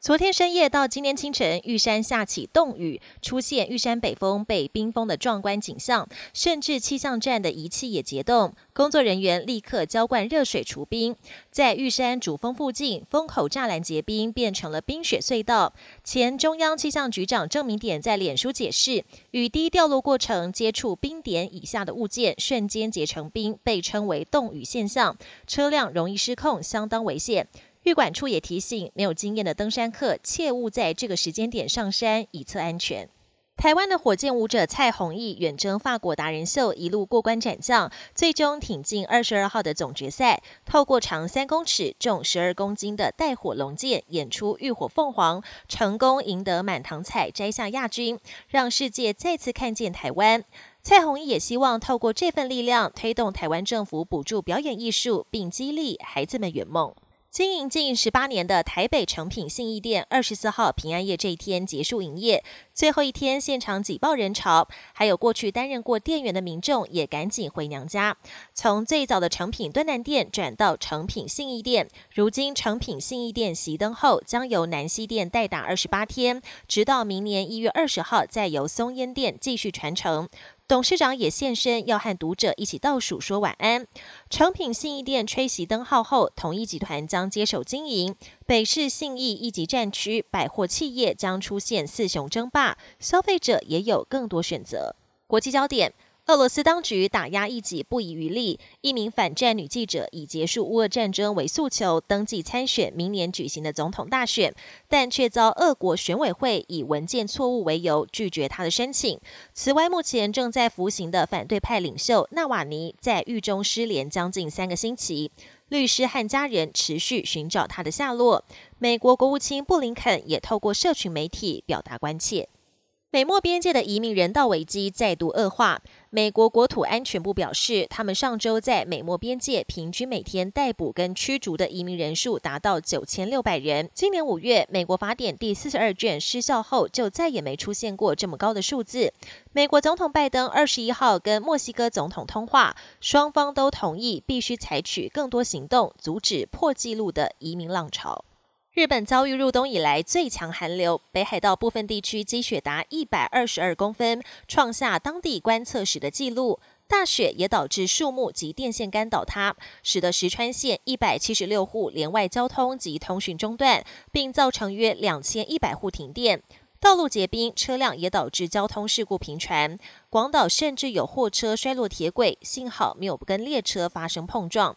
昨天深夜到今天清晨，玉山下起冻雨，出现玉山北峰被冰封的壮观景象，甚至气象站的仪器也结冻，工作人员立刻浇灌热水除冰。在玉山主峰附近，风口栅栏结冰，变成了冰雪隧道。前中央气象局长郑明典在脸书解释，雨滴掉落过程接触冰点以下的物件，瞬间结成冰，被称为冻雨现象，车辆容易失控，相当危险。玉管处也提醒，没有经验的登山客切勿在这个时间点上山，以测安全。台湾的火箭舞者蔡弘毅远征法国达人秀，一路过关斩将，最终挺进二十二号的总决赛。透过长三公尺、重十二公斤的带火龙剑演出浴火凤凰，成功赢得满堂彩，摘下亚军，让世界再次看见台湾。蔡弘毅也希望透过这份力量，推动台湾政府补助表演艺术，并激励孩子们圆梦。经营近十八年的台北诚品信义店，二十四号平安夜这一天结束营业，最后一天现场挤爆人潮，还有过去担任过店员的民众也赶紧回娘家。从最早的诚品敦南店转到诚品信义店，如今诚品信义店熄灯后，将由南西店代打二十八天，直到明年一月二十号再由松烟店继续传承。董事长也现身，要和读者一起倒数说晚安。诚品信义店吹熄灯号后，统一集团将接手经营北市信义一级战区，百货企业将出现四雄争霸，消费者也有更多选择。国际焦点。俄罗斯当局打压异己不遗余力，一名反战女记者以结束乌俄战争为诉求登记参选明年举行的总统大选，但却遭俄国选委会以文件错误为由拒绝她的申请。此外，目前正在服刑的反对派领袖纳瓦尼在狱中失联将近三个星期，律师和家人持续寻找他的下落。美国国务卿布林肯也透过社群媒体表达关切。美墨边界的移民人道危机再度恶化。美国国土安全部表示，他们上周在美墨边界平均每天逮捕跟驱逐的移民人数达到九千六百人。今年五月，美国法典第四十二卷失效后，就再也没出现过这么高的数字。美国总统拜登二十一号跟墨西哥总统通话，双方都同意必须采取更多行动，阻止破纪录的移民浪潮。日本遭遇入冬以来最强寒流，北海道部分地区积雪达一百二十二公分，创下当地观测史的纪录。大雪也导致树木及电线杆倒塌，使得石川县一百七十六户连外交通及通讯中断，并造成约两千一百户停电。道路结冰，车辆也导致交通事故频传。广岛甚至有货车摔落铁轨，幸好没有跟列车发生碰撞。